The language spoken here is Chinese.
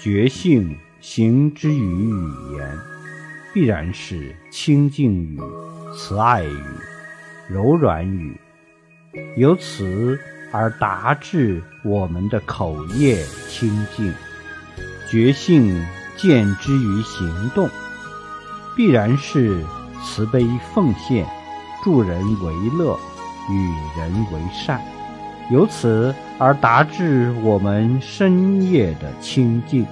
觉性行之于语言，必然是清净语、慈爱语、柔软语，由此而达至我们的口业清净。觉性见之于行动，必然是慈悲奉献、助人为乐、与人为善，由此而达至我们深夜的清净。